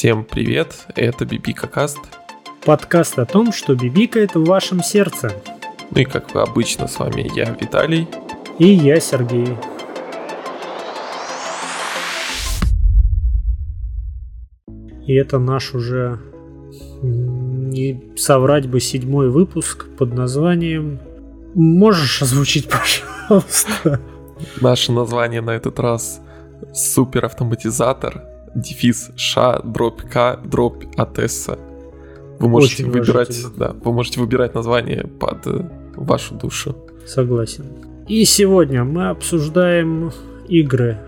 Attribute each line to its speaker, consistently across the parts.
Speaker 1: Всем привет, это Бибика Каст.
Speaker 2: Подкаст о том, что бибикает в вашем сердце.
Speaker 1: Ну и как обычно, с вами я, Виталий.
Speaker 2: И я, Сергей. И это наш уже, не соврать бы, седьмой выпуск под названием «Можешь озвучить, пожалуйста?»
Speaker 1: Наше название на этот раз «Суперавтоматизатор», дефис ша, дробь к, дробь атесса. Вы можете
Speaker 2: Очень
Speaker 1: выбирать, да, вы можете выбирать название под э, вашу душу.
Speaker 2: Согласен. И сегодня мы обсуждаем игры,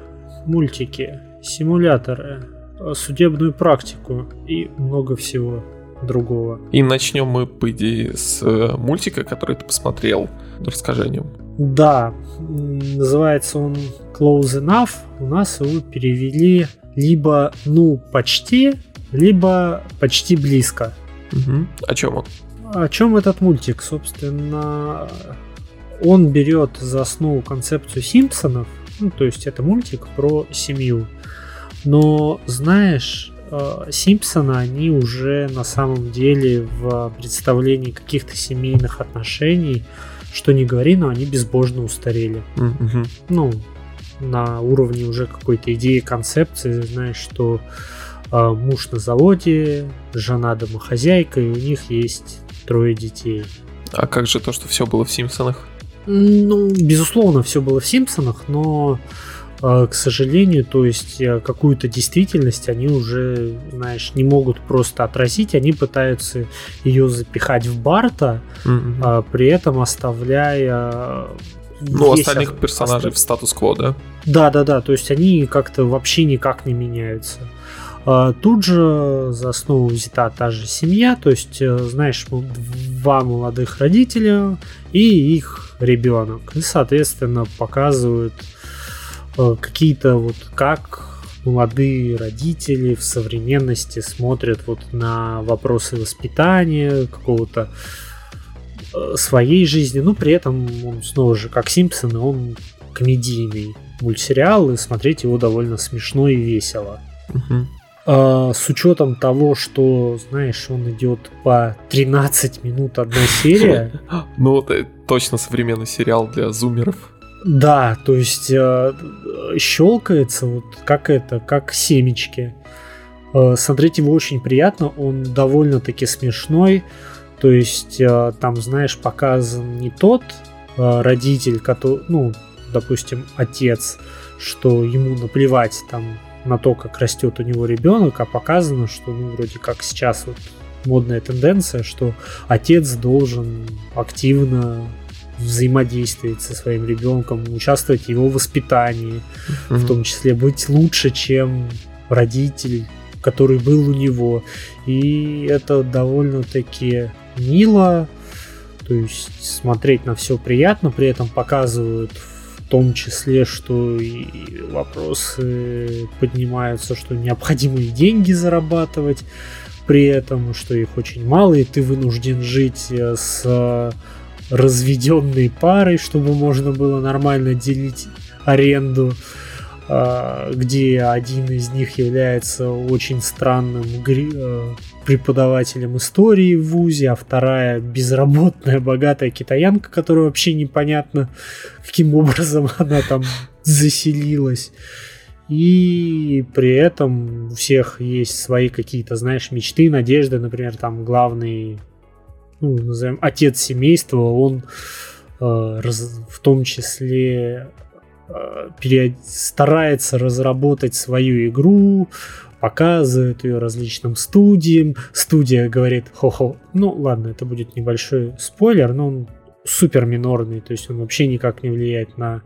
Speaker 2: мультики, симуляторы, судебную практику и много всего другого.
Speaker 1: И начнем мы, по идее, с э, мультика, который ты посмотрел. Расскажи о нем.
Speaker 2: Да, называется он Close Enough. У нас его перевели либо ну почти, либо почти близко.
Speaker 1: Мгм. О чем он?
Speaker 2: О чем этот мультик? Собственно, он берет за основу концепцию Симпсонов. Ну, то есть это мультик про семью. Но, знаешь, э, Симпсоны, они уже на самом деле в представлении каких-то семейных отношений, что не говори, но они безбожно устарели.
Speaker 1: Мгм.
Speaker 2: Ну, на уровне уже какой-то идеи, концепции, знаешь, что э, муж на заводе, жена домохозяйка, и у них есть трое детей.
Speaker 1: А как же то, что все было в Симпсонах?
Speaker 2: Ну, безусловно, все было в Симпсонах, но, э, к сожалению, то есть э, какую-то действительность они уже, знаешь, не могут просто отразить, они пытаются ее запихать в Барта,
Speaker 1: мгм.
Speaker 2: а при этом оставляя
Speaker 1: Ну,
Speaker 2: весь
Speaker 1: остальных персонажей
Speaker 2: оста-
Speaker 1: в статус-кво, да?
Speaker 2: Да, да, да, то есть они как-то вообще никак не меняются. А, Тут же за основу взята та же семья, то есть, э, знаешь, два молодых родителя и их ребенок. И, соответственно, показывают э, какие-то вот как молодые родители в современности смотрят вот на вопросы воспитания, какого-то э, своей жизни, но при этом он снова же, как Симпсоны, он комедийный мультсериал, и смотреть его довольно смешно и весело.
Speaker 1: Мгм.
Speaker 2: А, с учетом того, что, знаешь, он идет по 13 минут одна серия,
Speaker 1: Ну, это точно современный сериал для зумеров.
Speaker 2: да, то есть э, щелкается вот как это, как семечки. Э, смотреть его очень приятно, он довольно-таки смешной. То есть э, там, знаешь, показан не тот э, родитель, который, ну, допустим, отец, что ему наплевать там на то, как растет у него ребенок, а показано, что, ну, вроде как сейчас вот модная тенденция, что отец должен активно взаимодействовать со своим ребенком, участвовать в его воспитании, в
Speaker 1: Мгм.
Speaker 2: том числе быть лучше, чем родитель, который был у него. И это довольно-таки мило, то есть смотреть на все приятно, при этом показывают в том числе, что и вопросы поднимаются, что необходимо и деньги зарабатывать, при этом, что их очень мало, и ты вынужден жить э, с разведенной парой, чтобы можно было нормально делить аренду, где один из них является очень странным э, преподавателем истории в ВУЗе, а вторая безработная богатая китаянка, которая вообще непонятно каким образом она там заселилась. И при этом у всех есть свои какие-то, знаешь, мечты, надежды. Например, там главный, ну, назовем, отец семейства, он э, раз- в том числе период- старается разработать свою игру, показывает ее различным студиям. Студия говорит, хо-хо, ну ладно, это будет небольшой спойлер, но он супер минорный, то есть он вообще никак не влияет на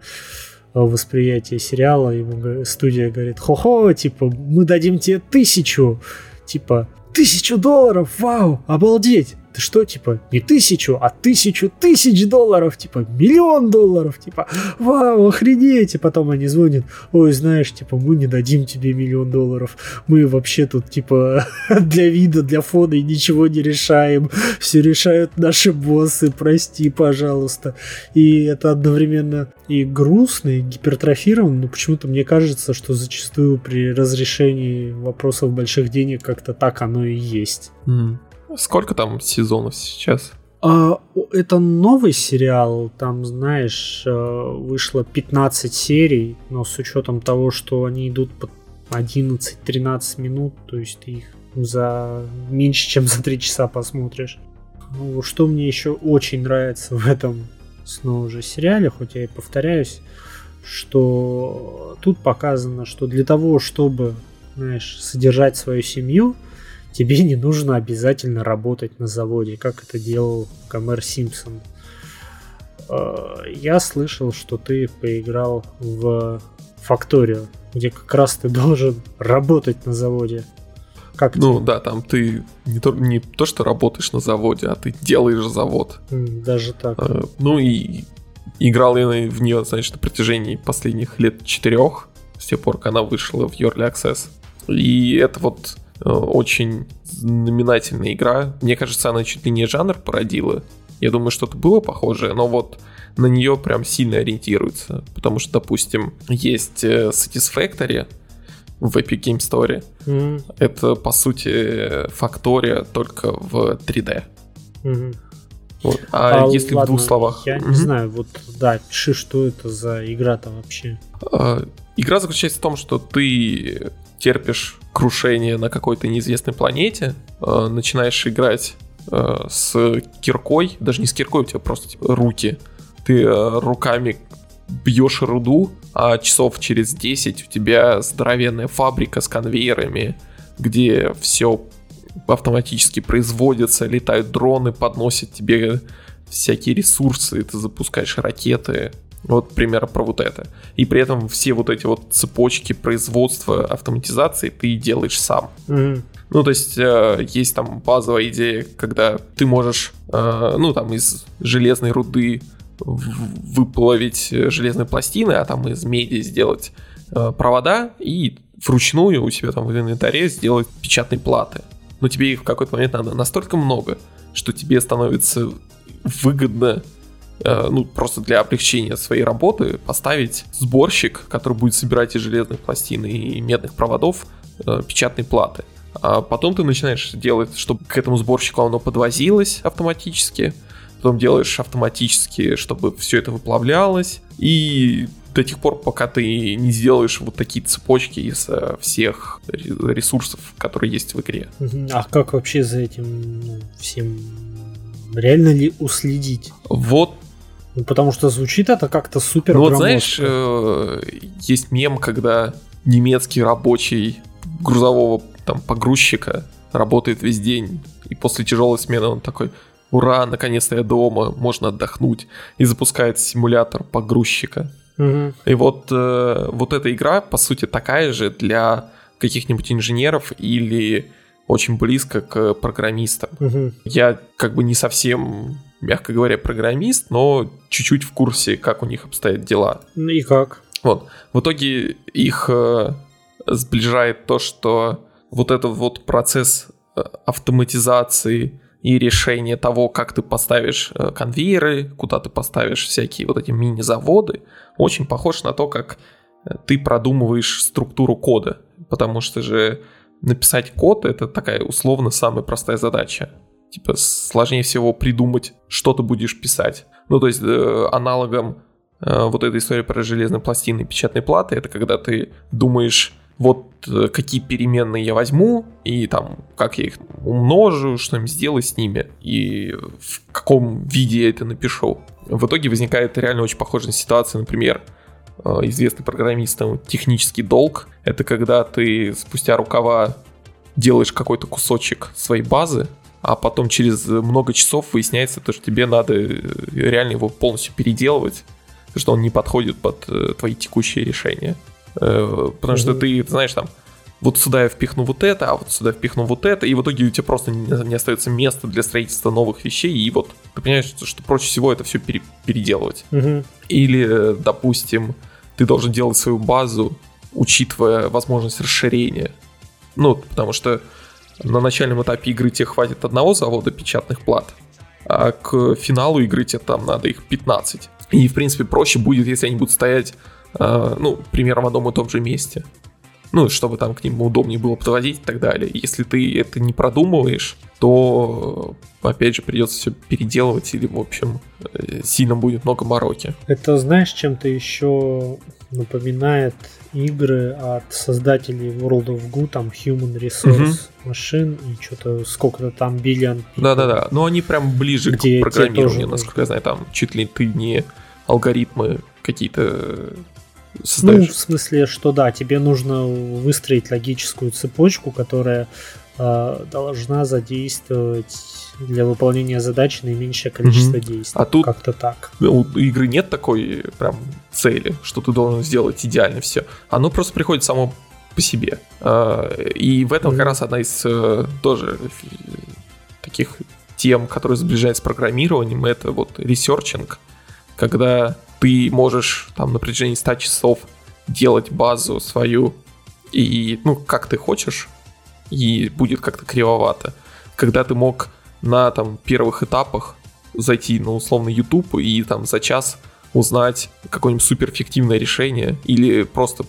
Speaker 2: э, восприятие сериала. Ему студия говорит, хо-хо, типа, мы дадим тебе тысячу, типа, тысячу долларов, вау, обалдеть, ты что, типа, не тысячу, а тысячу тысяч долларов, типа, миллион долларов, типа, вау, охренеть, и потом они звонят, ой, знаешь, типа, мы не дадим тебе миллион долларов, мы вообще тут, типа, для вида, для фона и ничего не решаем, все решают наши боссы, прости, пожалуйста, и это одновременно и грустно, и гипертрофировано, но почему-то мне кажется, что зачастую при разрешении вопросов больших денег как-то так оно и есть.
Speaker 1: Mm. Сколько там сезонов сейчас?
Speaker 2: А, это новый сериал, там, знаешь, э, вышло 15 серий, но с учетом того, что они идут по 11-13 минут, то есть ты их за меньше, чем за 3 часа посмотришь. Ну, что мне еще очень нравится в этом снова же сериале, хоть я и повторяюсь, что тут показано, что для того, чтобы, знаешь, содержать свою семью, тебе не нужно обязательно работать на заводе, как это делал Гомер Симпсон. Э, я слышал, что ты поиграл в Факторию, где как раз ты должен работать на заводе.
Speaker 1: Как ну тебе? да, там ты не то, не то, что работаешь на заводе, а ты делаешь завод.
Speaker 2: Даже так.
Speaker 1: Э, ну и играл я в нее, значит, на протяжении последних лет четырех, с тех пор, как она вышла в Early Access. И это вот очень знаменательная игра. Мне кажется, она чуть ли не жанр породила. Я думаю, что-то было похожее, но вот на нее прям сильно ориентируется. Потому что, допустим, есть э, Satisfactory в Epic Game Store. Mm-hmm. Это, по сути, фактория только в 3D. Mm-hmm.
Speaker 2: Вот. А, а если ладно, в двух словах... Я mm-hmm. не знаю, вот, да, пиши, что это за игра-то вообще.
Speaker 1: А, игра заключается в том, что ты терпишь крушение на какой-то неизвестной планете, э, начинаешь играть э, с киркой, даже не с киркой, у тебя просто типа, руки. Ты э, руками бьешь руду, а часов через 10 у тебя здоровенная фабрика с конвейерами, где все автоматически производится, летают дроны, подносят тебе всякие ресурсы, ты запускаешь ракеты, вот пример про вот это. И при этом все вот эти вот цепочки производства автоматизации ты делаешь сам. Mm-hmm. Ну, то есть э, есть там базовая идея, когда ты можешь, э, ну, там из железной руды выплавить железные пластины, а там из меди сделать э, провода и вручную у себя там в инвентаре сделать печатные платы. Но тебе их в какой-то момент надо настолько много, что тебе становится выгодно ну, просто для облегчения своей работы поставить сборщик, который будет собирать из железных пластин и медных проводов э, печатные платы. А потом ты начинаешь делать, чтобы к этому сборщику оно подвозилось автоматически, потом делаешь автоматически, чтобы все это выплавлялось, и до тех пор, пока ты не сделаешь вот такие цепочки из э, всех ресурсов, которые есть в игре.
Speaker 2: А как вообще за этим ну, всем реально ли уследить?
Speaker 1: Вот
Speaker 2: ну, потому что звучит это как-то супер
Speaker 1: Ну, вот знаешь, э, есть мем, когда немецкий рабочий грузового там погрузчика работает весь день, и после тяжелой смены он такой, ура, наконец-то я дома, можно отдохнуть, и запускает симулятор погрузчика. Угу. И вот, э, вот эта игра, по сути, такая же для каких-нибудь инженеров или очень близко к программистам. Угу. Я как бы не совсем мягко говоря, программист, но чуть-чуть в курсе, как у них обстоят дела.
Speaker 2: Ну и как?
Speaker 1: Вот. В итоге их э, сближает то, что вот этот вот процесс э, автоматизации и решения того, как ты поставишь э, конвейеры, куда ты поставишь всякие вот эти мини-заводы, очень похож на то, как э, ты продумываешь структуру кода. Потому что же написать код — это такая условно самая простая задача типа сложнее всего придумать, что ты будешь писать. Ну, то есть э, аналогом э, вот этой истории про железные пластины и печатные платы, это когда ты думаешь, вот э, какие переменные я возьму, и там, как я их умножу, что им сделаю с ними, и в каком виде я это напишу. В итоге возникает реально очень похожая ситуация, например, э, известный программистам технический долг. Это когда ты спустя рукава делаешь какой-то кусочек своей базы, а потом через много часов выясняется, то, что тебе надо э, реально его полностью переделывать, что он не подходит под э, твои текущие решения. Э, потому что ты, знаешь, там, вот сюда я впихну вот это, а вот сюда впихну вот это, и в итоге у тебя просто не, остается места для строительства новых вещей, и вот ты понимаешь, что, что проще всего это все пере, переделывать.
Speaker 2: Мгм.
Speaker 1: Или, допустим, ты должен делать свою базу, учитывая возможность расширения. Ну, потому что на начальном этапе игры тебе хватит одного завода печатных плат, а к финалу игры тебе там надо их 15. И, в принципе, проще будет, если они будут стоять, э, ну, примерно в одном и том же месте. Ну, чтобы там к ним удобнее было подводить и так далее. Если ты это не продумываешь, то, опять же, придется все переделывать или, в общем, э, сильно будет много мороки.
Speaker 2: Это знаешь, чем-то еще напоминает игры от создателей World of Goo, там Human Resource Machine и что-то сколько-то там биллион.
Speaker 1: Да-да-да, но они прям ближе
Speaker 2: Где
Speaker 1: к программированию, насколько я знаю, там чуть ли ты не алгоритмы какие-то э,
Speaker 2: Ну, в смысле, что да, тебе нужно выстроить логическую цепочку, которая э, должна задействовать для выполнения задачи наименьшее количество действий.
Speaker 1: А тут-
Speaker 2: как-то так.
Speaker 1: У игры нет такой прям цели, что ты должен сделать идеально все. Оно просто приходит само по себе. А, И в этом
Speaker 2: Мгм.
Speaker 1: как раз одна из э, тоже таких тем, которые сближают с программированием, это вот researching, когда ты можешь там на протяжении 100 часов делать базу свою и, ну, как ты хочешь, и будет как-то кривовато. Когда ты мог на там первых этапах зайти на условно YouTube и там за час узнать какое-нибудь суперэффективное решение или просто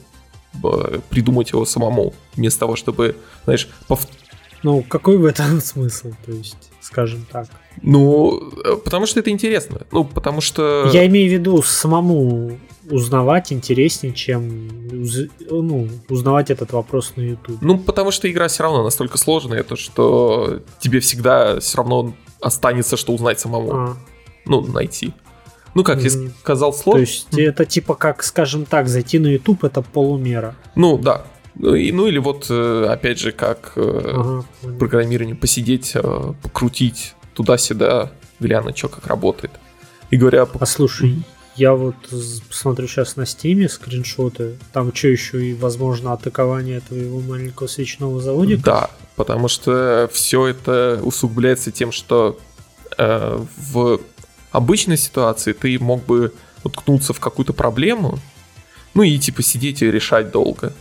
Speaker 1: э, придумать его самому, вместо того, чтобы, знаешь, пов-
Speaker 2: Ну, какой в этом смысл? То есть, скажем так.
Speaker 1: ну, э, потому что это интересно. Ну, потому что...
Speaker 2: Я имею в виду самому узнавать интереснее, чем ну, узнавать этот вопрос на YouTube.
Speaker 1: Ну, потому что игра все равно настолько сложная, то что тебе всегда все равно останется, что узнать самому.
Speaker 2: А,
Speaker 1: Ну, найти. Ну, как я сказал,
Speaker 2: то
Speaker 1: сложно.
Speaker 2: есть это типа как, скажем так, зайти на YouTube это полумера.
Speaker 1: Ну, да. Ну, и- ну или вот, э, опять же, как э,
Speaker 2: Ага,
Speaker 1: программирование, посидеть, э, покрутить туда-сюда, глянуть, что как работает. И говоря.
Speaker 2: А слушай, я вот з- смотрю сейчас на стиме скриншоты. Там что еще и возможно атакование твоего маленького свечного заводика.
Speaker 1: Да, потому что все это усугубляется тем, что э, в обычной ситуации ты мог бы уткнуться в какую-то проблему, ну и типа сидеть и решать долго.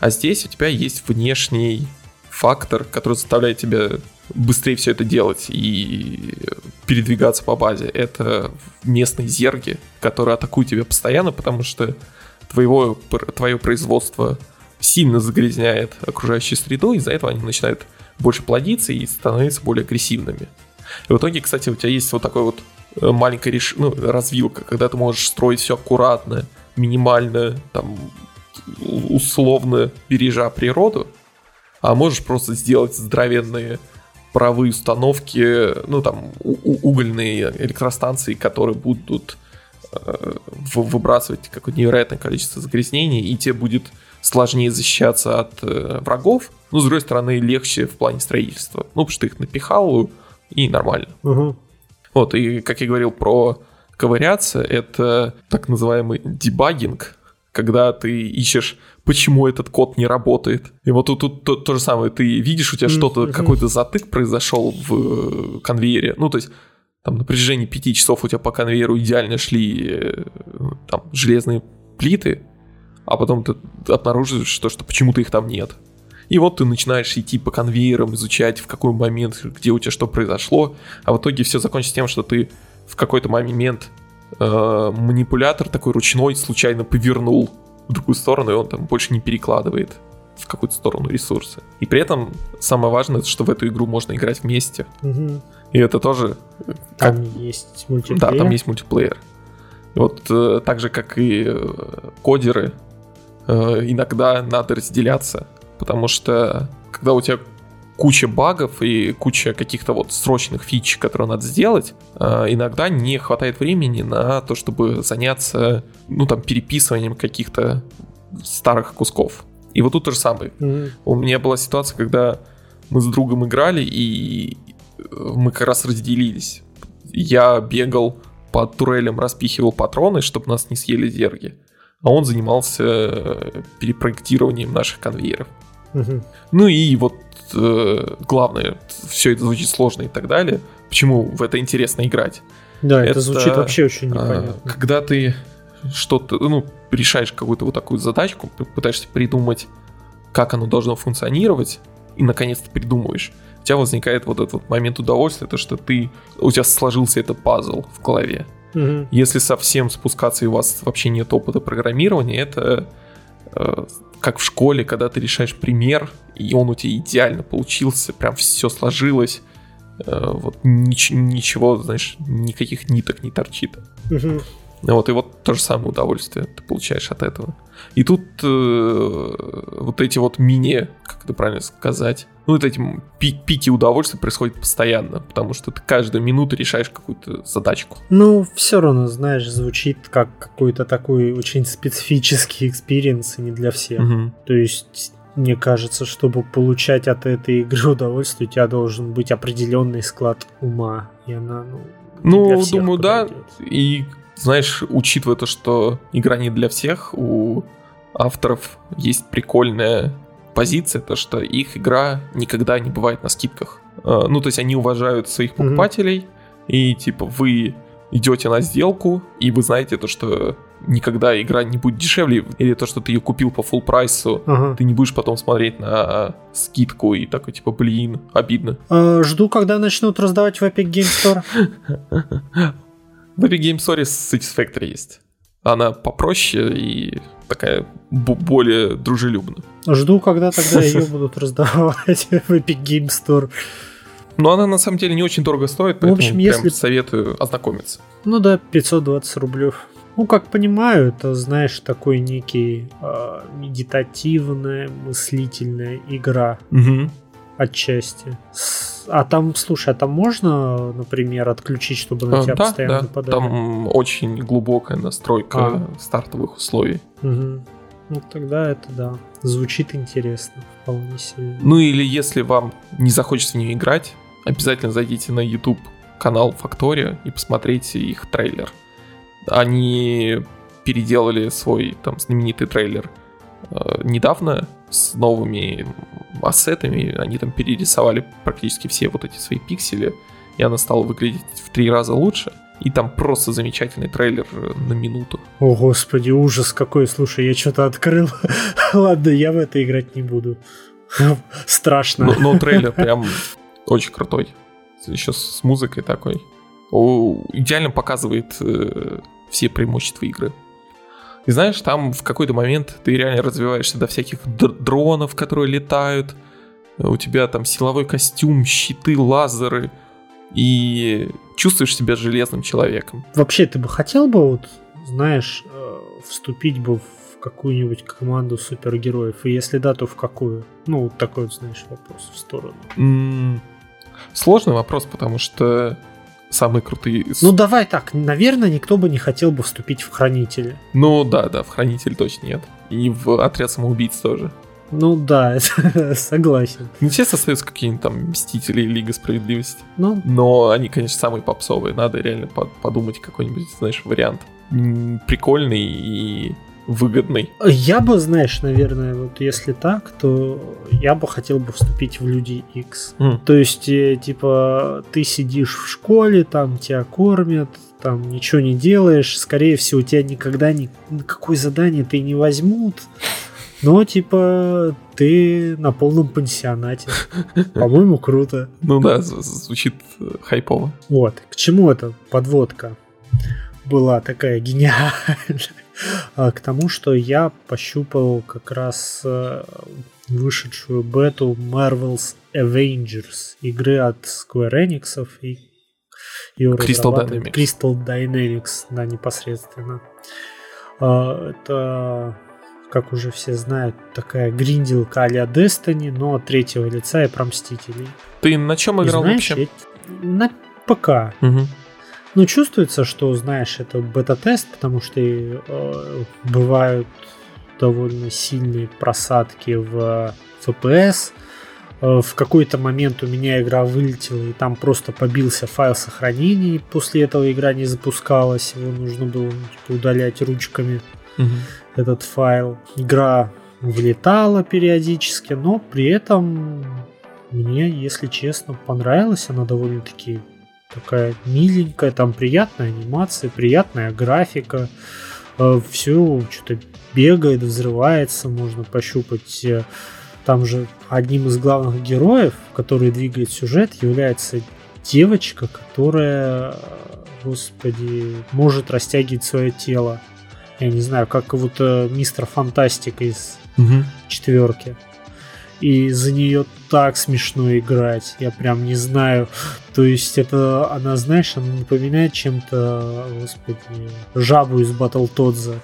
Speaker 1: А здесь у тебя есть внешний фактор, который заставляет тебя быстрее все это делать и передвигаться по базе. Это местные зерги, которые атакуют тебя постоянно, потому что твоего, твое производство сильно загрязняет окружающую среду, из-за этого они начинают больше плодиться и становятся более агрессивными. И в итоге, кстати, у тебя есть вот такой вот э, маленькая реш... ну, развилка, когда ты можешь строить все аккуратно, минимально, там, условно бережа природу, а можешь просто сделать здоровенные паровые установки, ну там угольные электростанции, которые будут э, вы- выбрасывать какое-то невероятное количество загрязнений, и тебе будет сложнее защищаться от э, врагов, но с другой стороны легче в плане строительства. Ну, потому что ты их напихал, и нормально.
Speaker 2: Ага.
Speaker 1: Вот, и как я говорил про ковыряться, это так называемый дебагинг, когда ты ищешь, почему этот код не работает. И вот тут, тут то, то же самое, ты видишь, у тебя что-то, какой-то затык произошел в э, конвейере. Ну, то есть, там на протяжении пяти часов у тебя по конвейеру идеально шли э, там железные плиты, а потом ты обнаруживаешь, что, что почему-то их там нет. И вот ты начинаешь идти по конвейерам, изучать, в какой момент, где у тебя что произошло, а в итоге все закончится тем, что ты в какой-то момент э, манипулятор такой ручной случайно повернул в другую сторону, и он там больше не перекладывает в какую-то сторону ресурсы. И при этом самое важное, что в эту игру можно играть вместе.
Speaker 2: Мгм.
Speaker 1: И это тоже... э, как-
Speaker 2: Там есть мультиплеер.
Speaker 1: да, там есть мультиплеер. И вот э, так же, как и э, кодеры, э, иногда надо разделяться, потому что когда у тебя куча багов и куча каких-то вот срочных фич, которые надо сделать, э, иногда не хватает времени на то, чтобы заняться, ну там, переписыванием каких-то старых кусков. И вот тут то же самое.
Speaker 2: Мгм.
Speaker 1: У меня была ситуация, когда мы с другом играли, и э, мы как раз разделились. Я бегал по турелям, распихивал патроны, чтобы нас не съели зерги. А он занимался э, перепроектированием наших конвейеров.
Speaker 2: Мгм.
Speaker 1: Ну и вот э, главное, все это звучит сложно и так далее. Почему в это интересно играть?
Speaker 2: Да, это,
Speaker 1: Это,
Speaker 2: звучит вообще очень
Speaker 1: А,
Speaker 2: непонятно.
Speaker 1: Когда ты что-то, ну, решаешь какую-то вот такую задачку, пытаешься придумать, как оно должно функционировать, и наконец-то придумываешь, у тебя возникает вот этот вот момент удовольствия, то, что ты, у тебя сложился этот пазл в голове.
Speaker 2: Мгм.
Speaker 1: Если совсем спускаться и у вас вообще нет опыта программирования, это э, как в школе, когда ты решаешь пример, и он у тебя идеально получился, прям все сложилось, э, вот нич- ничего, знаешь, никаких ниток не торчит. Ну Вот, и вот то же самое удовольствие ты получаешь от этого. И тут э, вот эти вот мини, как это правильно сказать, ну вот эти пи- пики удовольствия происходят постоянно, потому что ты каждую минуту решаешь какую-то задачку.
Speaker 2: Ну, все равно, знаешь, звучит как какой-то такой очень специфический experience и не для всех.
Speaker 1: Мгм.
Speaker 2: То есть, мне кажется, чтобы получать от этой игры удовольствие, у тебя должен быть определенный склад ума. И она, ну,
Speaker 1: Ну, думаю, да.
Speaker 2: подойдет.
Speaker 1: И, знаешь, учитывая то, что игра не для всех, у авторов есть прикольная позиция, то что их игра никогда не бывает на скидках. Э, Ну, то есть они уважают своих покупателей, и типа вы идете на сделку, и вы знаете то, что никогда игра не будет дешевле, или то, что ты ее купил по full прайсу,
Speaker 2: Ага.
Speaker 1: ты не будешь потом смотреть на скидку и такой типа, блин, обидно.
Speaker 2: А, жду, когда начнут раздавать в Epic Game Store.
Speaker 1: В Epic Game Store Satisfactory есть. Она попроще и такая бо- более дружелюбна.
Speaker 2: Жду, когда тогда ее будут раздавать в Epic Game Store.
Speaker 1: Но она на самом деле не очень дорого стоит,
Speaker 2: В
Speaker 1: поэтому
Speaker 2: общем,
Speaker 1: прям
Speaker 2: если-
Speaker 1: советую ознакомиться.
Speaker 2: Ну да, 520 рублев. Ну, как понимаю, это, знаешь, такой некий а, медитативная, мыслительная игра отчасти. С- А там, слушай, а там можно, например, отключить, чтобы на
Speaker 1: А,
Speaker 2: тебя
Speaker 1: да,
Speaker 2: постоянно
Speaker 1: да,
Speaker 2: нападали?
Speaker 1: там очень глубокая настройка
Speaker 2: А.
Speaker 1: стартовых условий.
Speaker 2: Мгм. Ну, тогда это, да, звучит интересно, вполне себе.
Speaker 1: Ну или если вам не захочется в нее играть, обязательно зайдите на YouTube канал Factoria и посмотрите их трейлер. Они переделали свой там знаменитый трейлер э, недавно с новыми ассетами. Они там перерисовали практически все вот эти свои пиксели, и она стала выглядеть в три раза лучше. И там просто замечательный трейлер э, на минуту.
Speaker 2: О, господи, ужас какой, слушай, я что-то открыл. Ладно, я в это играть не буду. Страшно.
Speaker 1: Но, но трейлер прям очень крутой. Еще с музыкой такой. О, идеально показывает э, все преимущества игры. И знаешь, там в какой-то момент ты реально развиваешься до всяких др- дронов, которые летают. У тебя там силовой костюм, щиты, лазеры. И чувствуешь себя железным человеком.
Speaker 2: Вообще, ты бы хотел бы, вот, знаешь, э, вступить бы в какую-нибудь команду супергероев? И если да, то в какую? Ну, вот такой вот, знаешь, вопрос в сторону.
Speaker 1: М, Сложный вопрос, потому что самые крутые...
Speaker 2: Ну, давай так, наверное, никто бы не хотел бы вступить в Хранители.
Speaker 1: Ну да, да, в Хранитель точно нет. И в Отряд самоубийц тоже.
Speaker 2: Ну да, согласен.
Speaker 1: Не все остаются какие-нибудь там Мстители и Лига Справедливости.
Speaker 2: Ну,
Speaker 1: Но они, конечно, самые попсовые. Надо реально по- подумать какой-нибудь, знаешь, вариант. Прикольный и выгодный.
Speaker 2: я бы, знаешь, наверное, вот если так, то я бы хотел бы вступить в Люди X.
Speaker 1: М,
Speaker 2: То есть, э, типа, ты сидишь в школе, там тебя кормят, там ничего не делаешь, скорее всего, тебя никогда ни, никакое задание ты не возьмут. Но, типа, ты на полном пансионате. По-моему, круто.
Speaker 1: Ну да, звучит э, хайпово.
Speaker 2: Вот, к чему эта подводка была такая гениальная? А, К тому, что я пощупал как раз э, вышедшую бету Marvel's Avengers, игры от Square Enix и
Speaker 1: Crystal Dynamics.
Speaker 2: Crystal Dynamics, да, непосредственно. А, Это, как уже все знают, такая гринделка а-ля Destiny, но от третьего лица и про Мстителей.
Speaker 1: Ты на чем
Speaker 2: И
Speaker 1: играл
Speaker 2: знаешь,
Speaker 1: вообще?
Speaker 2: я- на ПК.
Speaker 1: Мгм.
Speaker 2: Ну, чувствуется, что, знаешь, это бета-тест, потому что э, бывают довольно сильные просадки в FPS. Э, В какой-то момент у меня игра вылетела, и там просто побился файл сохранения, и после этого игра не запускалась, его нужно было типа, удалять ручками
Speaker 1: Мгм.
Speaker 2: этот файл. Игра влетала периодически, но при этом мне, если честно, понравилась она довольно-таки такая миленькая, там приятная анимация, приятная графика, э, все что-то бегает, взрывается, можно пощупать. Э, там же одним из главных героев, который двигает сюжет, является девочка, которая, господи, может растягивать свое тело. Я не знаю, как вот э, мистер Фантастика из угу. четверки и за нее так смешно играть. Я прям не знаю. То есть это, она, знаешь, она напоминает чем-то, господи, жабу из Батл Тодза.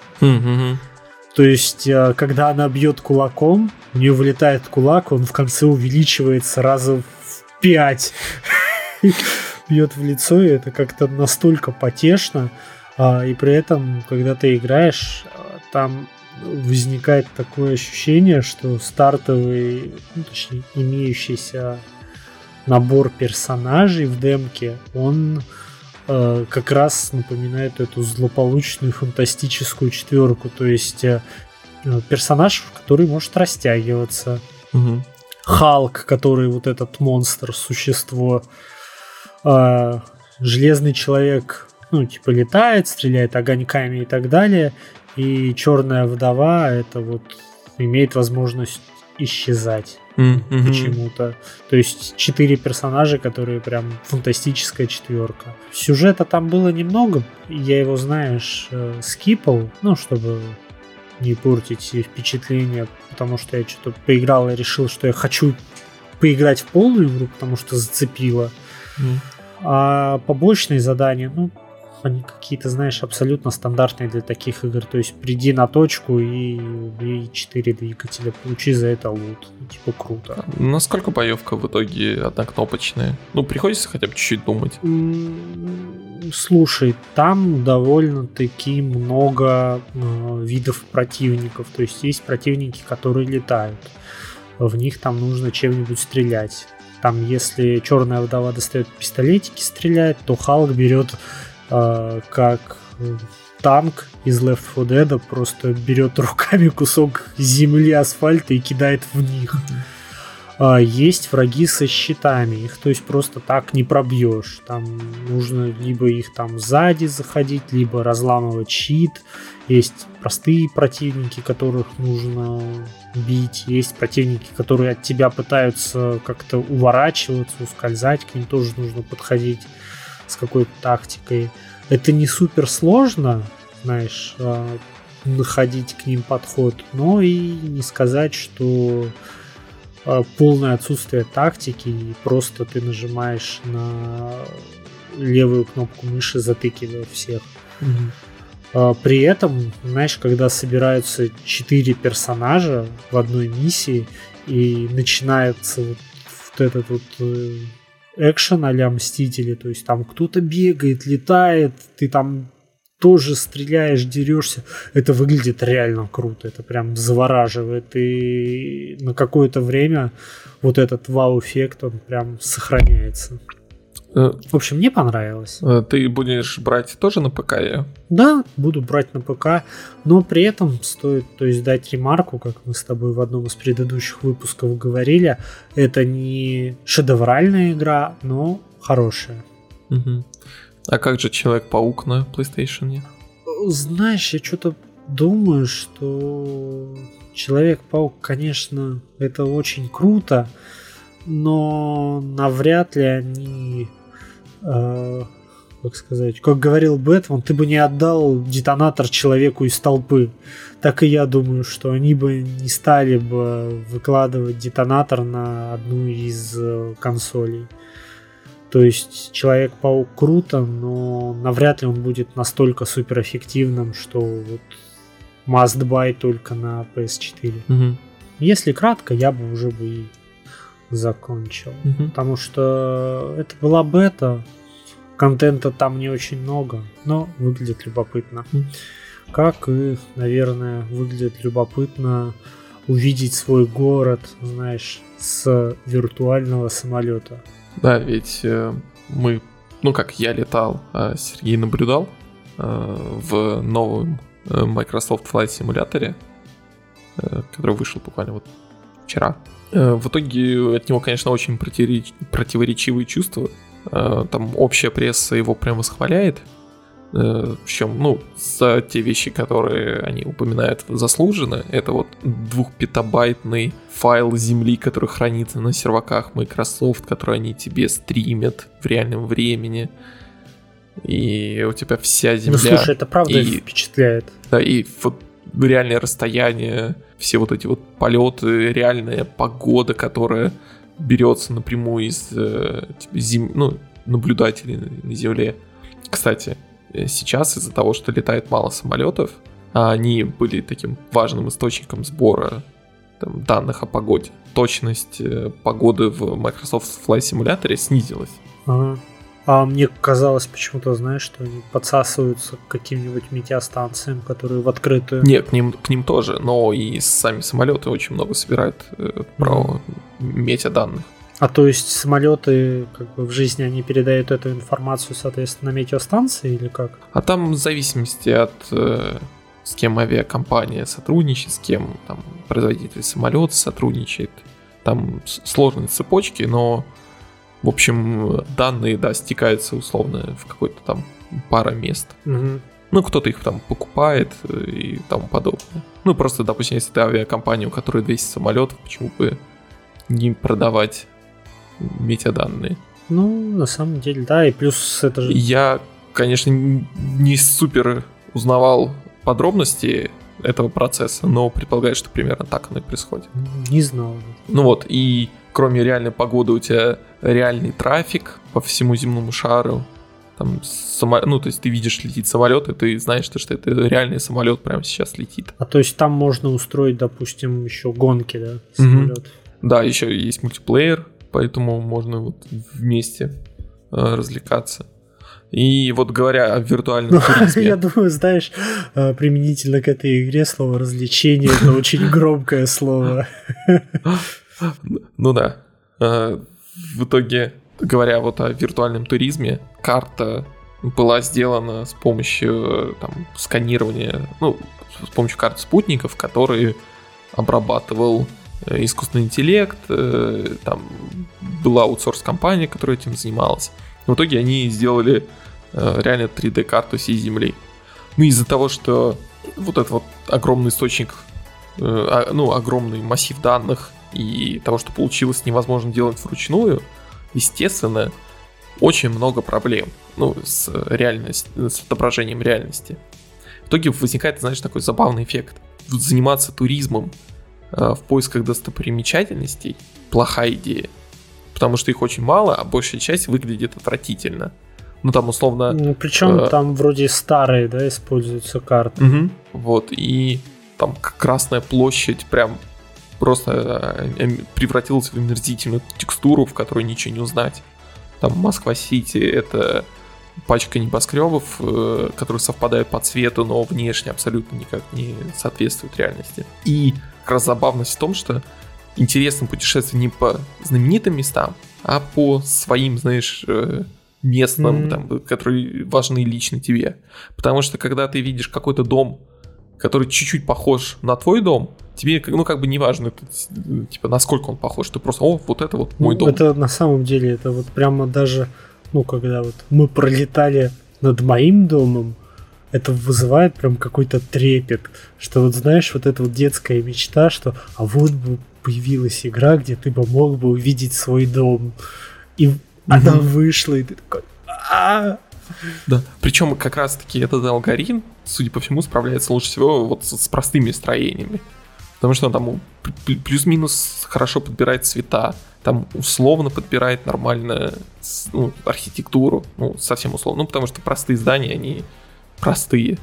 Speaker 2: То есть, э, когда она бьет кулаком, у нее вылетает кулак, он в конце увеличивается раза в пять. Бьет в лицо, и это как-то настолько потешно. А, и при этом, когда ты играешь, э, там возникает такое ощущение, что стартовый, ну, точнее, имеющийся набор персонажей в демке, он э, как раз напоминает эту злополучную фантастическую четверку. То есть э, персонаж, который может растягиваться. Угу. Халк, который вот этот монстр, существо. Э, Железный человек, ну, типа, летает, стреляет огоньками и так далее. И черная вдова это вот имеет возможность исчезать mm-hmm. почему-то. То есть четыре персонажа, которые прям фантастическая четверка. Сюжета там было немного, я его, знаешь, э, скипал, ну, чтобы не портить впечатление, потому что я что-то поиграл и решил, что я хочу поиграть в полную игру, потому что зацепило. Mm. А побочные задания, ну, они какие-то, знаешь, абсолютно стандартные для таких игр. То есть приди на точку и убей 4 двигателя, получи за это лут. Ну, типа круто.
Speaker 1: Насколько боевка в итоге однокнопочная? Ну, приходится хотя бы чуть-чуть думать.
Speaker 2: Слушай, там довольно-таки много э, видов противников. То есть есть противники, которые летают. В них там нужно чем-нибудь стрелять. Там, если черная вдова достает пистолетики, стреляет, то Халк берет как танк из Left 4 Dead просто берет руками кусок земли, асфальта и кидает в них. А, есть враги со щитами, их то есть просто так не пробьешь. Там нужно либо их там сзади заходить, либо разламывать щит. Есть простые противники, которых нужно бить. Есть противники, которые от тебя пытаются как-то уворачиваться, ускользать, к ним тоже нужно подходить с какой-то тактикой. Это не супер сложно, знаешь, а, находить к ним подход, но и не сказать, что а, полное отсутствие тактики и просто ты нажимаешь на левую кнопку мыши, затыкивая всех. Mm-hmm. При этом, знаешь, когда собираются четыре персонажа в одной миссии и начинается вот, вот этот вот э, экшен а Мстители, то есть там кто-то бегает, летает, ты там тоже стреляешь, дерешься. Это выглядит реально круто, это прям завораживает. И на какое-то время вот этот вау-эффект, он прям сохраняется. Э, В общем, мне понравилось.
Speaker 1: Э, ты будешь брать тоже на ПК? Я?
Speaker 2: Да, буду брать на ПК, но при этом стоит то есть, дать ремарку, как мы с тобой в одном из предыдущих выпусков говорили, это не шедевральная игра, но хорошая.
Speaker 1: Угу. А как же Человек-паук на PlayStation?
Speaker 2: Знаешь, я что-то думаю, что Человек-паук, конечно, это очень круто, но навряд ли они э, как сказать, как говорил Бэтмен, ты бы не отдал детонатор человеку из толпы. Так и я думаю, что они бы не стали бы выкладывать детонатор на одну из э, консолей. То есть Человек-паук круто, но навряд ли он будет настолько суперэффективным, что вот must buy только на PS4. Угу. Если кратко, я бы уже бы и закончил. Угу. Потому что это была бета, контента там не очень много, но выглядит любопытно. Угу. Как и, наверное, выглядит любопытно увидеть свой город, знаешь, с виртуального самолета.
Speaker 1: Да, ведь э, мы, ну как я летал, а Сергей наблюдал э, в новом э, Microsoft Flight симуляторе э, который вышел буквально вот вчера. Э, в итоге от него, конечно, очень протиреч... противоречивые чувства. Э, там общая пресса его прям восхваляет. Э, Причем, ну, за те вещи, которые они упоминают заслуженно, это вот двухпетабайтный файл земли, который хранится на серваках Microsoft, который они тебе стримят в реальном времени. И у тебя вся земля...
Speaker 2: Ну, слушай, это правда и, впечатляет.
Speaker 1: Да, и вот реальное расстояние, все вот эти вот полеты, реальная погода, которая берется напрямую из э, типа, зем... ну, наблюдателей на Земле. Кстати, э, сейчас из-за того, что летает мало самолетов, а они были таким важным источником сбора там, данных о погоде, точность э, погоды в Microsoft Flight Simulator снизилась.
Speaker 2: Ага. А мне казалось почему-то, знаешь, что они подсасываются к каким-нибудь метеостанциям, которые в открытую.
Speaker 1: Нет, к ним, к ним тоже, но и сами самолеты очень много собирают э, про mm. метеоданных.
Speaker 2: А то есть самолеты как бы в жизни они передают эту информацию, соответственно, на метеостанции или как?
Speaker 1: А там в зависимости от э, с кем авиакомпания сотрудничает, с кем там производитель самолета сотрудничает. Там сложные цепочки, но в общем, данные, да, стекаются условно в какой-то там пара мест.
Speaker 2: Угу.
Speaker 1: Ну, кто-то их там покупает и тому подобное. Ну, просто, допустим, если ты авиакомпания, у которой 200 самолетов, почему бы не продавать метаданные?
Speaker 2: Ну, на самом деле, да, и плюс это же...
Speaker 1: Я, конечно, не супер узнавал подробности этого процесса, но предполагаю, что примерно так оно и происходит.
Speaker 2: Не знал.
Speaker 1: Ну вот, и кроме реальной погоды у тебя реальный трафик по всему земному шару. Там само... Ну, то есть ты видишь, летит самолет, и ты знаешь, что, это реальный самолет прямо сейчас летит.
Speaker 2: А то есть там можно устроить, допустим, еще гонки, да, самолет. Угу.
Speaker 1: Да, еще есть мультиплеер, поэтому можно вот вместе э, развлекаться. И вот говоря о виртуальном туризме...
Speaker 2: Я думаю, знаешь, э, применительно к этой игре слово развлечение это очень громкое слово.
Speaker 1: Ну да. Э, в итоге, говоря вот о виртуальном туризме, карта была сделана с помощью там, сканирования, ну, с помощью карт спутников, которые обрабатывал э, искусственный интеллект, э, там была аутсорс-компания, которая этим занималась. В итоге они сделали реально 3D-карту всей Земли. Ну, из-за того, что вот этот вот огромный источник, а, ну, огромный массив данных и того, что получилось невозможно делать вручную, естественно, очень много проблем ну, с, реальностью, с отображением реальности. В итоге возникает, знаешь, такой забавный эффект. Заниматься туризмом э, в поисках достопримечательностей – плохая идея. Потому что их очень мало, а большая часть выглядит отвратительно. Ну там условно...
Speaker 2: Ну причем э, там вроде старые, да, используются карты.
Speaker 1: Угу, вот, и там Красная площадь прям просто э, превратилась в омерзительную текстуру, в которой ничего не узнать. Там Москва-Сити — это пачка небоскребов, э, которые совпадают по цвету, но внешне абсолютно никак не соответствуют реальности. И как раз забавность в том, что интересно путешествовать не по знаменитым местам, а по своим, знаешь, э, местным, mm-hmm. там, которые важны лично тебе. Потому что когда ты видишь какой-то дом, который чуть-чуть похож на твой дом, тебе, ну, как бы не важно, типа, насколько он похож, ты просто, о, вот это вот мой ну, дом.
Speaker 2: Это на самом деле, это вот прямо даже, ну, когда вот мы пролетали над моим домом, это вызывает прям какой-то трепет, что вот знаешь, вот эта вот детская мечта, что а вот бы появилась игра, где ты бы мог бы увидеть свой дом. И угу. она вышла, и ты такой, а
Speaker 1: да. Причем как раз-таки этот алгоритм, судя по всему, справляется лучше всего вот с, с простыми строениями. Потому что он там плюс-минус хорошо подбирает цвета, там условно подбирает нормально ну, архитектуру, ну, совсем условно, ну, потому что простые здания, они простые.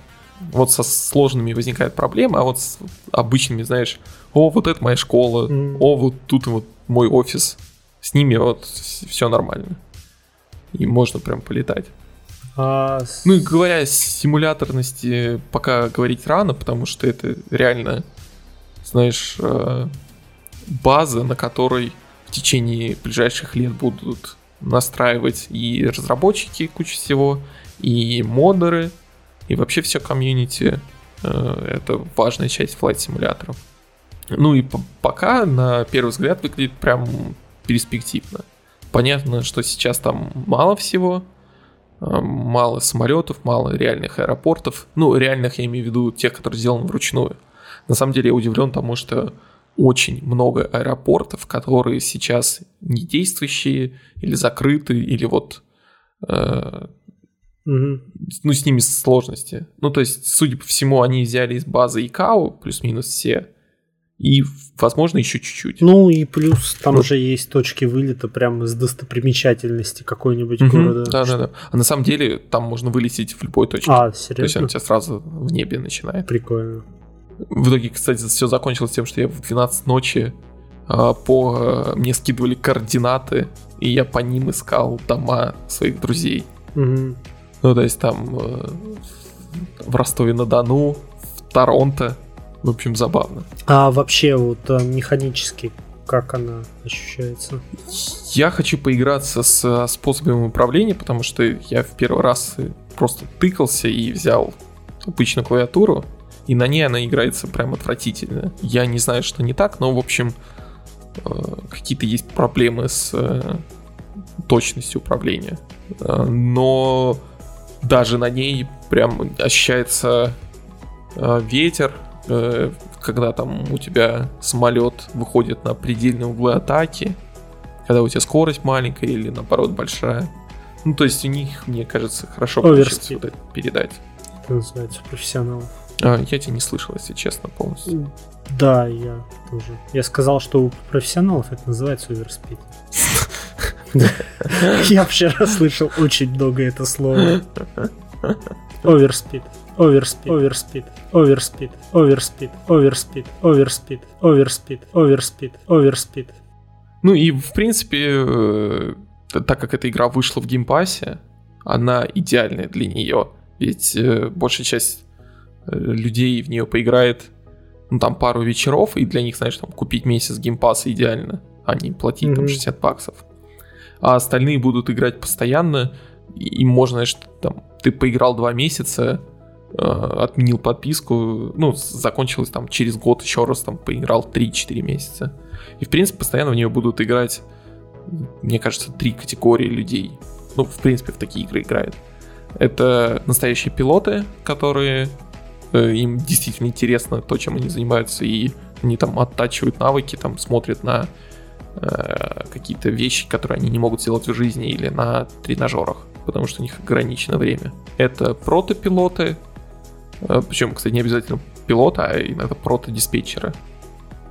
Speaker 1: Вот со сложными возникает проблема, а вот с обычными, знаешь, о, вот это моя школа, mm. о, вот тут вот мой офис, с ними вот все нормально. И можно прям полетать.
Speaker 2: А...
Speaker 1: Ну и говоря о симуляторности, пока говорить рано, потому что это реально знаешь, э, база, на которой в течение ближайших лет будут настраивать и разработчики кучу всего, и модеры, и вообще все комьюнити. Э, это важная часть флайт симуляторов. Ну и пока на первый взгляд выглядит прям перспективно. Понятно, что сейчас там мало всего, а, мало самолетов, мало реальных аэропортов. Ну, реальных я имею в виду тех, которые сделаны вручную. На самом деле я удивлен тому, что очень много аэропортов, которые сейчас не действующие или закрыты, или вот э, угу. ну, с ними сложности. Ну, то есть, судя по всему, они взяли из базы ИКАО, плюс-минус все, и, возможно, еще чуть-чуть.
Speaker 2: Ну и плюс там ну, же есть точки вылета прямо из достопримечательности какой-нибудь угу, города.
Speaker 1: Да, да, да. А на самом деле там можно вылететь в любой точке.
Speaker 2: А, серьезно? То
Speaker 1: есть он тебя сразу в небе начинает.
Speaker 2: Прикольно.
Speaker 1: В итоге, кстати, все закончилось тем, что я в 12 ночи а, по а, мне скидывали координаты, и я по ним искал дома своих друзей.
Speaker 2: Угу.
Speaker 1: Ну, то есть там э, в Ростове-на-Дону, в Торонто. В общем, забавно.
Speaker 2: А вообще вот э, механически как она ощущается?
Speaker 1: Я хочу поиграться с способами управления, потому что я в первый раз просто тыкался и взял обычную клавиатуру, и на ней она играется прям отвратительно. Я не знаю, что не так, но, в общем, э, какие-то есть проблемы с э, точностью управления. Но даже на ней прям ощущается ветер, Э, когда там у тебя самолет выходит на предельные углы атаки, когда у тебя скорость маленькая или наоборот большая. Ну, то есть у них, мне кажется, хорошо получилось вот это передать.
Speaker 2: Это называется профессионал.
Speaker 1: А, я тебя не слышал, если честно, полностью.
Speaker 2: Да, я тоже. Я сказал, что у профессионалов это называется overspeed. Я вчера слышал очень много это слово. Overspeed. Overspeed, overspeed, overspeed, overspeed, overspeed, overspeed, overspeed, overspeed, оверспид.
Speaker 1: Ну и в принципе, э, так как эта игра вышла в Game Pass е, она идеальная для нее. Ведь э, большая часть людей в нее поиграет ну, там пару вечеров, и для них, знаешь, там купить месяц Game Pass а идеально, а не платить mm-hmm. там 60 баксов. А остальные будут играть постоянно, и можно, знаешь, там, ты поиграл два месяца, Э, отменил подписку, ну, закончилось там через год еще раз там поиграл 3-4 месяца. И, в принципе, постоянно в нее будут играть, мне кажется, три категории людей. Ну, в принципе, в такие игры играют. Это настоящие пилоты, которые э, им действительно интересно то, чем они занимаются, и они там оттачивают навыки, там смотрят на э, какие-то вещи, которые они не могут сделать в жизни или на тренажерах, потому что у них ограничено время. Это протопилоты, Э, Причем, кстати, не обязательно пилота, а иногда прото-диспетчера.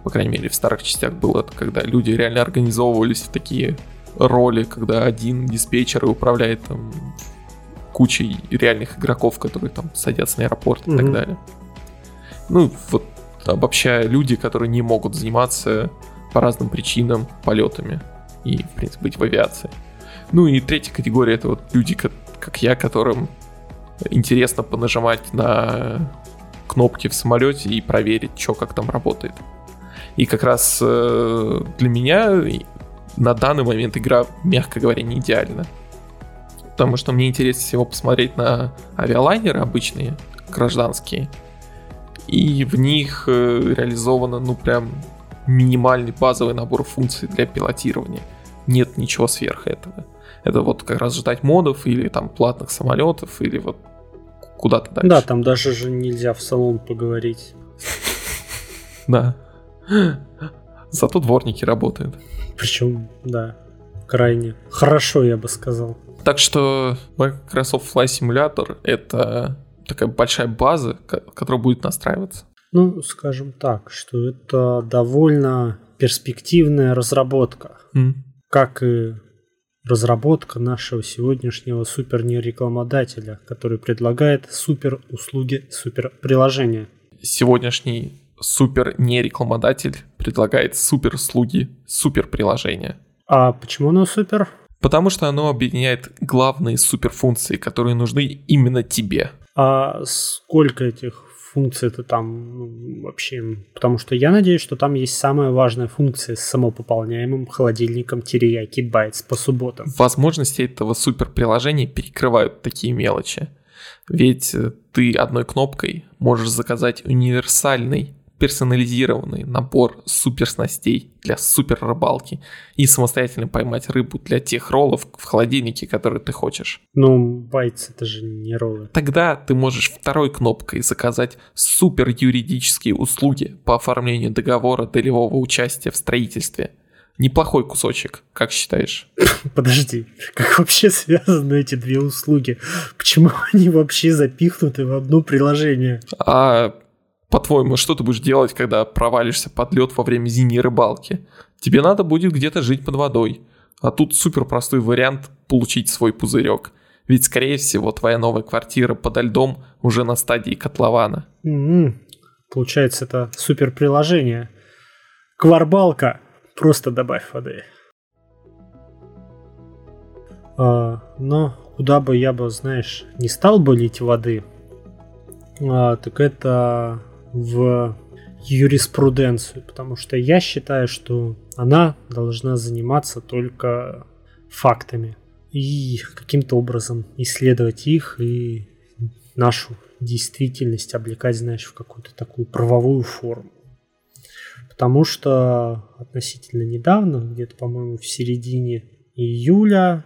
Speaker 1: По крайней мере, в старых частях было когда люди реально организовывались в такие роли, когда один диспетчер управляет там кучей реальных игроков, которые там садятся на аэропорт и mm-hmm. так далее. Ну, вот обобщая, люди, которые не могут заниматься по разным причинам полетами и, в принципе, быть в авиации. Ну и третья категория это вот люди, как, как я, которым интересно понажимать на кнопки в самолете и проверить, что как там работает. И как раз э, для меня на данный момент игра, мягко говоря, не идеальна. Потому что мне интереснее всего посмотреть на авиалайнеры обычные, гражданские. И в них э, реализовано, ну, прям минимальный базовый набор функций для пилотирования. Нет ничего сверх этого. Это вот как раз ждать модов или там платных самолетов, или вот куда-то дальше.
Speaker 2: Да, там даже же нельзя в салон поговорить.
Speaker 1: Да. Зато дворники работают.
Speaker 2: Причем, да, крайне хорошо, я бы сказал.
Speaker 1: Так что Microsoft Flight Simulator — это такая большая база, которая будет настраиваться.
Speaker 2: Ну, скажем так, что это довольно перспективная разработка.
Speaker 1: Mm.
Speaker 2: Как и разработка нашего сегодняшнего супер нерекламодателя, который предлагает супер услуги, супер приложения.
Speaker 1: Сегодняшний супер нерекламодатель предлагает супер услуги, супер приложения.
Speaker 2: А почему оно супер?
Speaker 1: Потому что оно объединяет главные суперфункции, которые нужны именно тебе.
Speaker 2: А сколько этих функции это там ну, вообще... Потому что я надеюсь, что там есть самая важная функция с самопополняемым холодильником терияки байтс по субботам.
Speaker 1: Возможности этого суперприложения перекрывают такие мелочи. Ведь э, ты одной кнопкой можешь заказать универсальный персонализированный набор суперснастей для супер рыбалки и самостоятельно поймать рыбу для тех роллов в холодильнике, которые ты хочешь.
Speaker 2: Ну, байц это же не роллы.
Speaker 1: Тогда ты можешь второй кнопкой заказать супер юридические услуги по оформлению договора долевого участия в строительстве. Неплохой кусочек, как считаешь?
Speaker 2: Подожди, как вообще связаны эти две услуги? Почему они вообще запихнуты в одно приложение?
Speaker 1: А по-твоему, что ты будешь делать, когда провалишься под лед во время зимней рыбалки? Тебе надо будет где-то жить под водой. А тут супер простой вариант получить свой пузырек. Ведь, скорее всего, твоя новая квартира подо льдом уже на стадии котлована.
Speaker 2: М-м, Получается, это супер приложение. Кварбалка. Просто добавь воды. А, но куда бы я бы, знаешь, не стал бы лить воды, а, так это в юриспруденцию, потому что я считаю, что она должна заниматься только фактами и каким-то образом исследовать их и нашу действительность облекать, знаешь, в какую-то такую правовую форму. Потому что относительно недавно, где-то, по-моему, в середине июля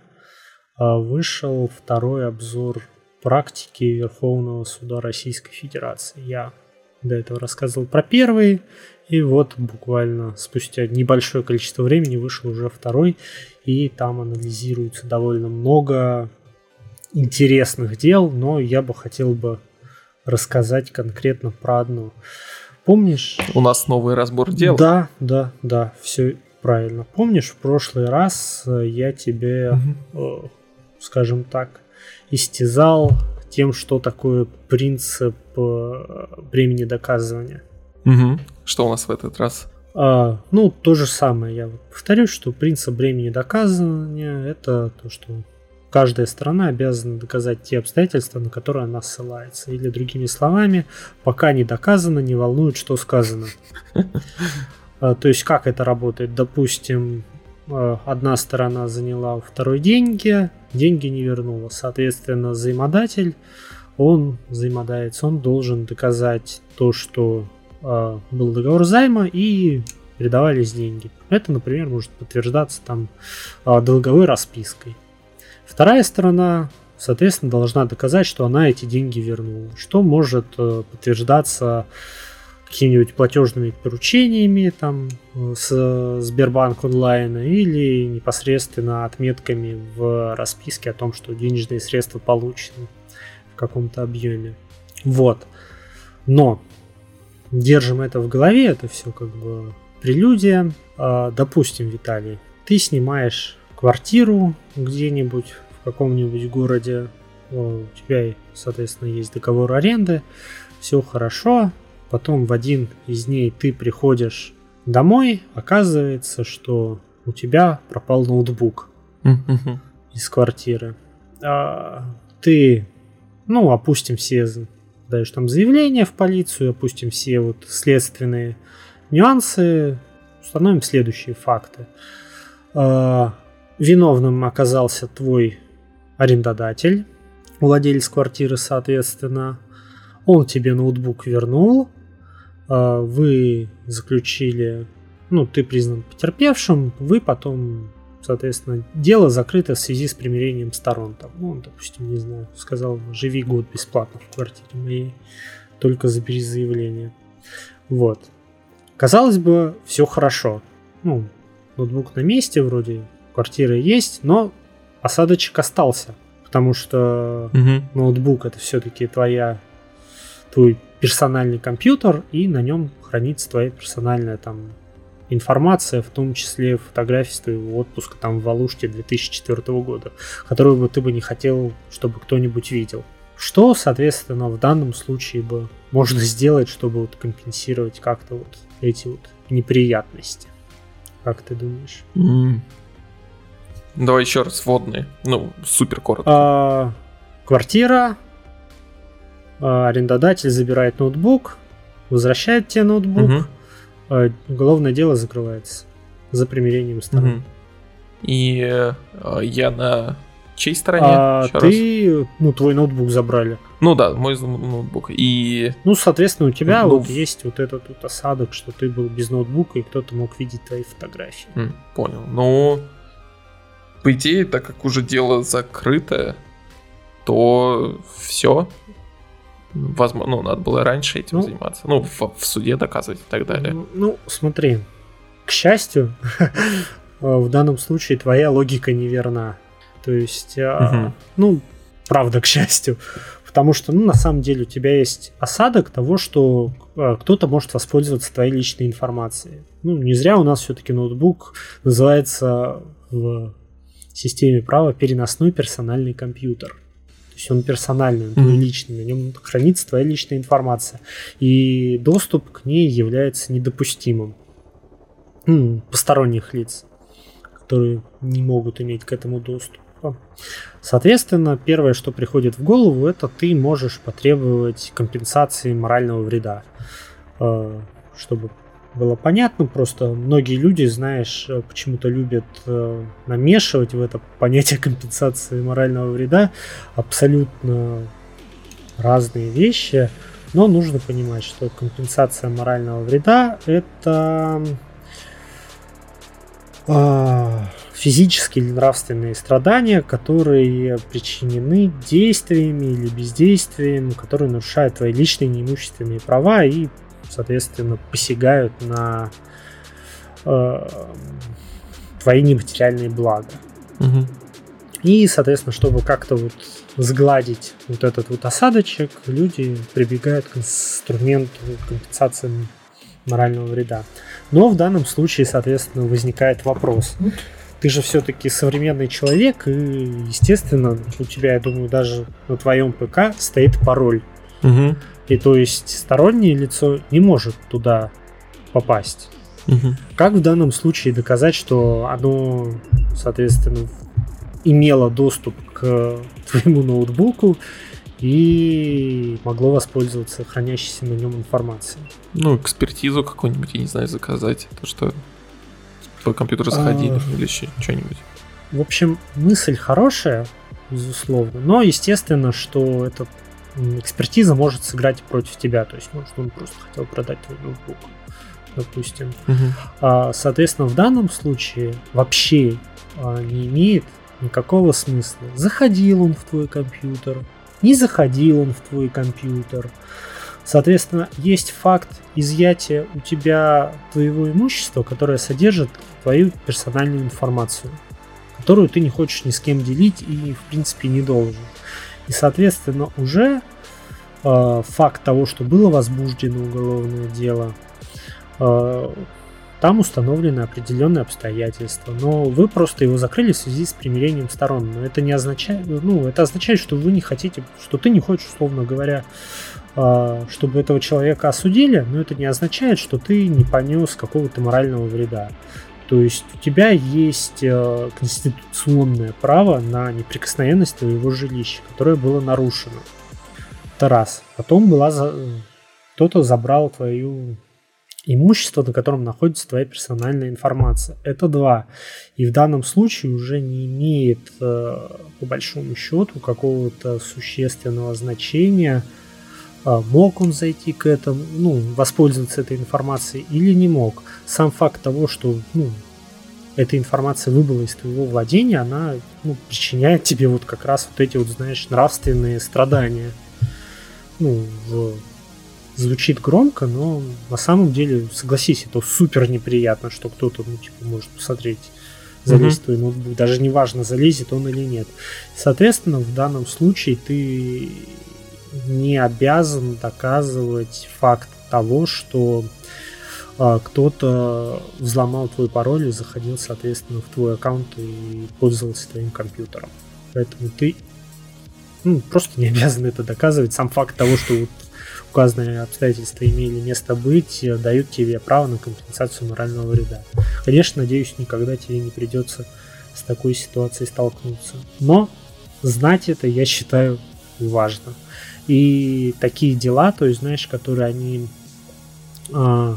Speaker 2: а, вышел второй обзор практики Верховного суда Российской Федерации. Я до этого рассказывал про первый, и вот буквально спустя небольшое количество времени вышел уже второй, и там анализируется довольно много интересных дел, но я бы хотел бы рассказать конкретно про одно. Помнишь?
Speaker 1: У нас новый разбор дел.
Speaker 2: Да, да, да, все правильно. Помнишь, в прошлый раз я тебе, угу. скажем так, истязал тем, что такое принцип э, времени доказывания.
Speaker 1: Угу. Что у нас в этот раз?
Speaker 2: А, ну, то же самое. Я повторюсь, что принцип времени доказывания это то, что каждая сторона обязана доказать те обстоятельства, на которые она ссылается. Или другими словами, пока не доказано, не волнует, что сказано. А, то есть как это работает? Допустим, Э, одна сторона заняла у второй деньги, деньги не вернула. Соответственно, взаимодатель, он взаимодается, он должен доказать то, что э, был договор займа и передавались деньги. Это, например, может подтверждаться там э, долговой распиской. Вторая сторона, соответственно, должна доказать, что она эти деньги вернула, что может э, подтверждаться какими-нибудь платежными поручениями там с Сбербанк онлайн или непосредственно отметками в расписке о том, что денежные средства получены каком-то объеме. Вот. Но держим это в голове, это все как бы прелюдия. А, допустим, Виталий, ты снимаешь квартиру где-нибудь в каком-нибудь городе, у тебя, соответственно, есть договор аренды, все хорошо, потом в один из дней ты приходишь домой, оказывается, что у тебя пропал ноутбук из квартиры. А, ты, ну, опустим все, даешь там заявление в полицию, опустим все вот следственные нюансы, установим следующие факты. А, виновным оказался твой арендодатель, владелец квартиры, соответственно. Он тебе ноутбук вернул, а, вы заключили, ну, ты признан потерпевшим, вы потом, соответственно, дело закрыто в связи с примирением сторон. Там, ну, допустим, не знаю, сказал, живи год бесплатно в квартире моей, только забери заявление. Вот. Казалось бы, все хорошо. Ну, ноутбук на месте, вроде квартира есть, но осадочек остался. Потому что угу. ноутбук это все-таки твоя твой персональный компьютер, и на нем хранится твоя персональная там информация, в том числе фотографии с твоего отпуска там в Валушке 2004 года, которую бы ты бы не хотел, чтобы кто-нибудь видел. Что, соответственно, в данном случае бы можно сделать, чтобы вот компенсировать как-то вот эти вот неприятности? Как ты думаешь?
Speaker 1: Mm. Давай еще раз водные. Ну, супер коротко.
Speaker 2: А, квартира, а, арендодатель забирает ноутбук, возвращает тебе ноутбук, угу. Уголовное дело закрывается за примирением сторон. Угу.
Speaker 1: И э, я на чьей стороне?
Speaker 2: А ты, ну, твой ноутбук забрали.
Speaker 1: Ну да, мой ноутбук. И...
Speaker 2: Ну, соответственно, у тебя ну, вот есть вот этот вот осадок, что ты был без ноутбука, и кто-то мог видеть твои фотографии.
Speaker 1: Понял. Ну, по идее, так как уже дело закрытое, то все. Возможно, ну, надо было раньше этим ну, заниматься. Ну, в, в суде доказывать и так далее.
Speaker 2: Ну, ну смотри, к счастью, в данном случае твоя логика неверна. То есть, угу. ну, правда, к счастью. Потому что, ну, на самом деле у тебя есть осадок того, что а, кто-то может воспользоваться твоей личной информацией. Ну, не зря у нас все-таки ноутбук называется в системе права переносной персональный компьютер. Есть он персональный, он твой личный, на нем хранится твоя личная информация. И доступ к ней является недопустимым ну, посторонних лиц, которые не могут иметь к этому доступ. Соответственно, первое, что приходит в голову, это ты можешь потребовать компенсации морального вреда. Э, чтобы было понятно, просто многие люди, знаешь, почему-то любят э, намешивать в это понятие компенсации морального вреда абсолютно разные вещи. Но нужно понимать, что компенсация морального вреда это а, физические или нравственные страдания, которые причинены действиями или бездействием, которые нарушают твои личные неимущественные права и, соответственно, посягают на э, твои нематериальные блага. Угу. И, соответственно, чтобы как-то вот сгладить вот этот вот осадочек, люди прибегают к инструменту компенсации морального вреда. Но в данном случае, соответственно, возникает вопрос ты же все-таки современный человек, и, естественно, у тебя, я думаю, даже на твоем ПК стоит пароль. Угу. И то есть стороннее лицо не может туда попасть. Угу. Как в данном случае доказать, что оно, соответственно, имело доступ к твоему ноутбуку и могло воспользоваться хранящейся на нем информацией?
Speaker 1: Ну, экспертизу какую-нибудь, я не знаю, заказать. То, что твой компьютер сходили а... или еще что-нибудь.
Speaker 2: В общем, мысль хорошая, безусловно, но естественно, что эта экспертиза может сыграть против тебя. То есть, может, он просто хотел продать твой ноутбук, допустим. Угу. А, соответственно, в данном случае вообще а, не имеет никакого смысла. Заходил он в твой компьютер, не заходил он в твой компьютер. Соответственно, есть факт изъятия у тебя твоего имущества, которое содержит твою персональную информацию, которую ты не хочешь ни с кем делить и, в принципе, не должен. И, соответственно, уже э, факт того, что было возбуждено уголовное дело, э, там установлены определенные обстоятельства, но вы просто его закрыли в связи с примирением сторон. Но это не означает, ну, это означает, что вы не хотите, что ты не хочешь, условно говоря, а, чтобы этого человека осудили, но это не означает, что ты не понес какого-то морального вреда. То есть у тебя есть э, конституционное право на неприкосновенность твоего жилища, которое было нарушено. Это раз. Потом была за... кто-то забрал твою имущество, на котором находится твоя персональная информация. Это два. И в данном случае уже не имеет, э, по большому счету, какого-то существенного значения, мог он зайти к этому, ну, воспользоваться этой информацией или не мог. Сам факт того, что, ну, эта информация выбыла из твоего владения, она ну, причиняет тебе вот как раз вот эти вот, знаешь, нравственные страдания. Ну, в... звучит громко, но на самом деле, согласись, это супер неприятно, что кто-то, ну, типа, может посмотреть залезть mm-hmm. в твой ноутбук. Даже не важно, залезет он или нет. Соответственно, в данном случае ты не обязан доказывать факт того, что э, кто-то взломал твой пароль и заходил, соответственно, в твой аккаунт и пользовался твоим компьютером. Поэтому ты ну, просто не обязан это доказывать. Сам факт того, что вот указанные обстоятельства имели место быть, э, дают тебе право на компенсацию морального вреда. Конечно, надеюсь, никогда тебе не придется с такой ситуацией столкнуться. Но знать это, я считаю, важно. И такие дела, то есть, знаешь, которые они а,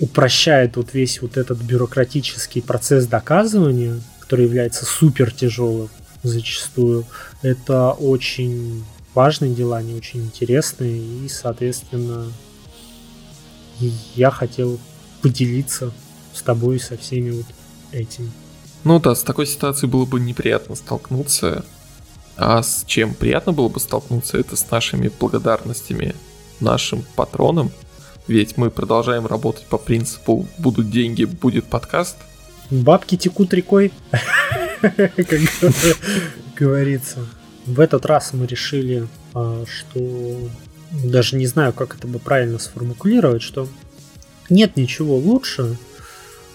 Speaker 2: упрощают вот весь вот этот бюрократический процесс доказывания, который является супер тяжелым. зачастую. Это очень важные дела, они очень интересные, и, соответственно, я хотел поделиться с тобой со всеми вот этим.
Speaker 1: Ну да, с такой ситуацией было бы неприятно столкнуться. А с чем приятно было бы столкнуться, это с нашими благодарностями нашим патронам. Ведь мы продолжаем работать по принципу «будут деньги, будет подкаст».
Speaker 2: Бабки текут рекой, как говорится. В этот раз мы решили, а, что даже не знаю, как это бы правильно сформулировать, что нет ничего лучше,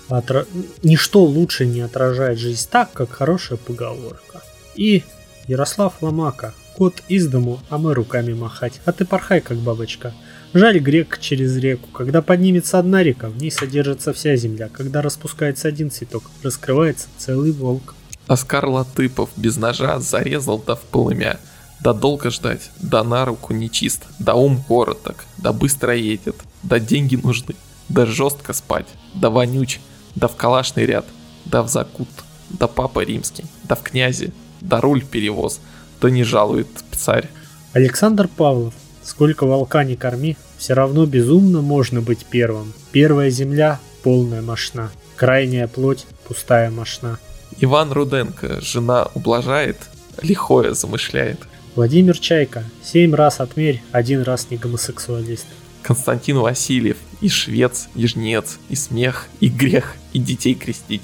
Speaker 2: отра... ничто лучше не отражает жизнь так, как хорошая поговорка. И Ярослав Ломака, кот из дому, а мы руками махать, а ты порхай, как бабочка. Жаль грек через реку, когда поднимется одна река, в ней содержится вся земля, когда распускается один цветок, раскрывается целый волк.
Speaker 1: Оскар Латыпов без ножа зарезал да в полымя. Да долго ждать, да на руку нечист, да ум короток, да быстро едет, да деньги нужны, да жестко спать, да вонюч, да в калашный ряд, да в закут, да папа римский, да в князи, да руль перевоз, да не жалует царь.
Speaker 2: Александр Павлов, сколько волка не корми, все равно безумно можно быть первым. Первая земля – полная мошна, крайняя плоть – пустая мошна.
Speaker 1: Иван Руденко, жена ублажает, лихое замышляет.
Speaker 2: Владимир Чайка, семь раз отмерь, один раз не гомосексуалист.
Speaker 1: Константин Васильев, и швец, и жнец, и смех, и грех, и детей крестить.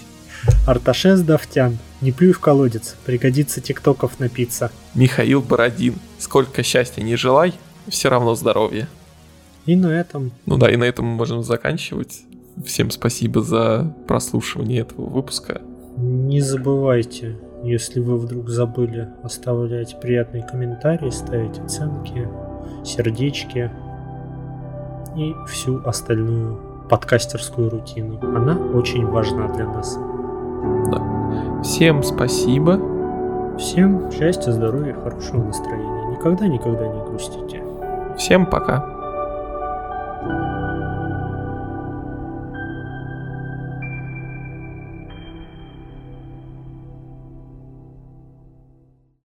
Speaker 2: Арташес Давтян, не плюй в колодец, пригодится тиктоков напиться.
Speaker 1: Михаил Бородин, сколько счастья не желай, все равно здоровье.
Speaker 2: И на этом...
Speaker 1: Ну да, и на этом мы можем заканчивать. Всем спасибо за прослушивание этого выпуска.
Speaker 2: Не забывайте, если вы вдруг забыли оставлять приятные комментарии, ставить оценки, сердечки и всю остальную подкастерскую рутину. Она очень важна для нас.
Speaker 1: Да. Всем спасибо.
Speaker 2: Всем счастья, здоровья, хорошего настроения. Никогда-никогда не грустите.
Speaker 1: Всем пока.